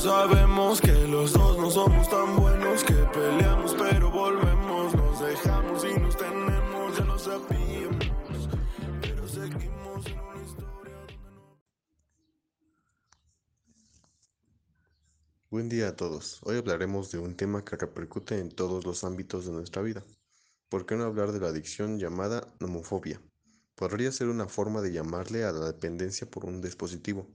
sabemos que los dos no somos tan buenos, que peleamos pero volvemos, nos dejamos y nos tenemos, ya lo pero seguimos en una historia. Buen día a todos. Hoy hablaremos de un tema que repercute en todos los ámbitos de nuestra vida. ¿Por qué no hablar de la adicción llamada nomofobia? Podría ser una forma de llamarle a la dependencia por un dispositivo.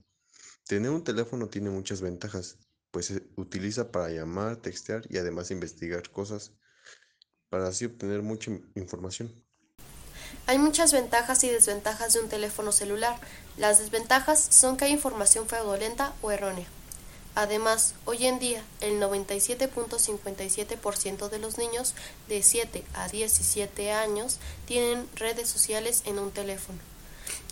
Tener un teléfono tiene muchas ventajas, pues se utiliza para llamar, textear y además investigar cosas para así obtener mucha información. Hay muchas ventajas y desventajas de un teléfono celular. Las desventajas son que hay información fraudulenta o errónea. Además, hoy en día, el 97.57% de los niños de 7 a 17 años tienen redes sociales en un teléfono.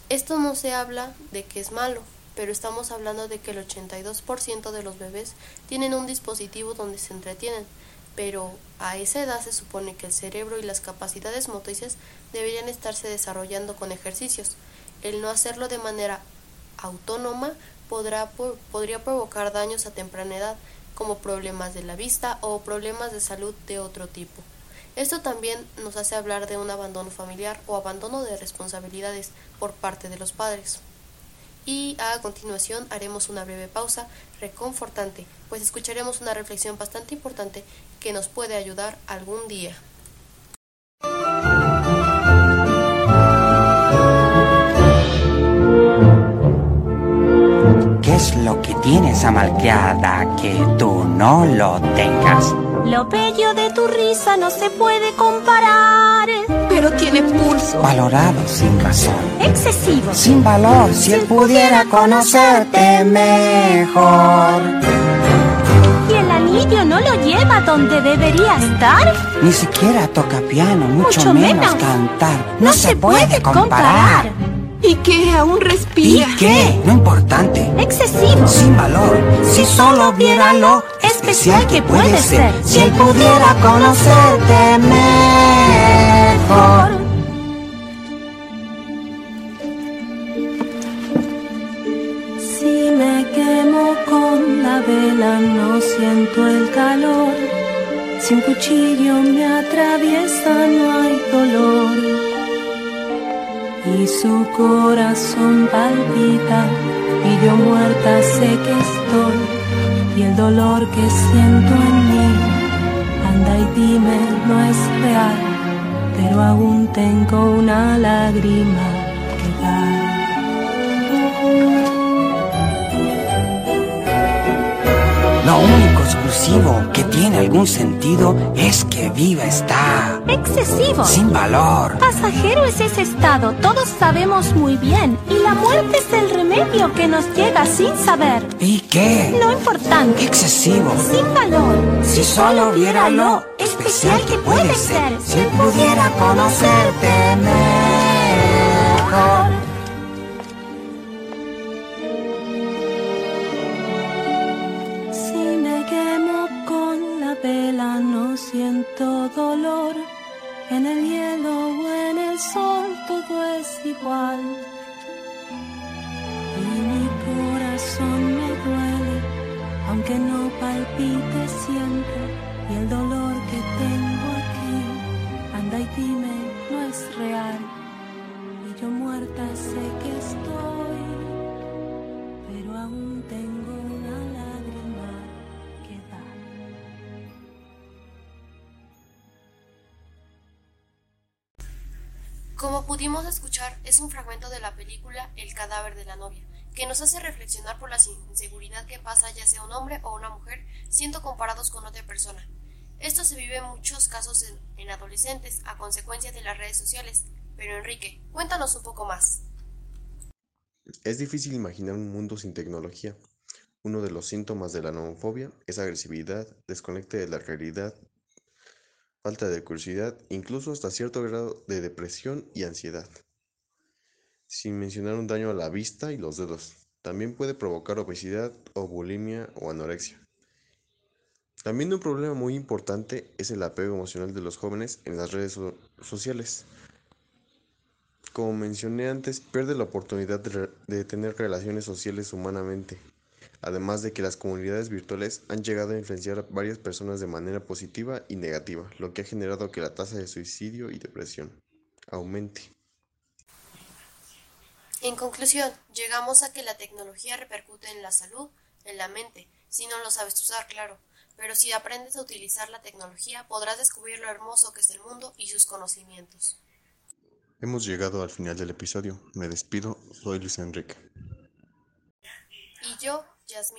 Esto no se habla de que es malo, pero estamos hablando de que el 82% de los bebés tienen un dispositivo donde se entretienen, pero a esa edad se supone que el cerebro y las capacidades motrices deberían estarse desarrollando con ejercicios. El no hacerlo de manera autónoma podría provocar daños a temprana edad, como problemas de la vista o problemas de salud de otro tipo. Esto también nos hace hablar de un abandono familiar o abandono de responsabilidades por parte de los padres. Y a continuación haremos una breve pausa reconfortante, pues escucharemos una reflexión bastante importante que nos puede ayudar algún día. ¿Qué es lo que tiene esa malcriada que tú no lo tengas? Lo bello de tu risa no se puede comparar. Pero tiene pulso. Valorado sin razón. Excesivo. Sin valor, si él pudiera conocerte mejor. Y el anillo no lo lleva donde debería estar. Ni siquiera toca piano, mucho, Mucho menos, menos. cantar. No, se, puede comparar. ¿Y qué? ¿Aún ¿Y respira? qué? No importante. Excesivo. Sin valor, si solo viera lo especial que puede ser, si él pudiera conocerte mejor. Vela no siento el calor. Si un cuchillo me atraviesa no hay dolor. Y su corazón palpita y yo muerta sé que estoy. Y el dolor que siento en mí, anda y dime, no es real. Pero aún tengo una lágrima que dar. Exclusivo que tiene algún sentido es que viva está. Excesivo. Sin valor. Pasajero es ese estado, todos sabemos muy bien. Y la muerte es el remedio que nos llega sin saber. ¿Y qué? Lo importante, Excesivo. sin valor. Si solo viera lo especial que puede ser, si pudiera conocerte mejor. Y mi corazón me duele, aunque no palpite siempre. Y el dolor que tengo aquí, anda y dime, no es real. Y yo muerta sé que estoy, Como pudimos escuchar, es un fragmento de la película El cadáver de la novia, que nos hace reflexionar por la inseguridad que pasa ya sea un hombre o una mujer siendo comparados con otra persona. Esto se vive en muchos casos en, en adolescentes a consecuencia de las redes sociales. Pero Enrique, cuéntanos un poco más. Es difícil imaginar un mundo sin tecnología. Uno de los síntomas de la nomofobia es agresividad, desconecte de la realidad, falta de curiosidad, incluso hasta cierto grado de depresión y ansiedad. Sin mencionar un daño a la vista y los dedos. También puede provocar obesidad o bulimia o anorexia. También un problema muy importante es el apego emocional de los jóvenes en las redes so- sociales. Como mencioné antes, pierde la oportunidad de tener relaciones sociales humanamente. Además de que las comunidades virtuales han llegado a influenciar a varias personas de manera positiva y negativa, lo que ha generado que la tasa de suicidio y depresión aumente. En conclusión, llegamos a que la tecnología repercute en la salud, en la mente, si no lo sabes usar, claro. Pero si aprendes a utilizar la tecnología, podrás descubrir lo hermoso que es el mundo y sus conocimientos. Hemos llegado al final del episodio. Me despido, soy Luis Enrique. Y yo, Casa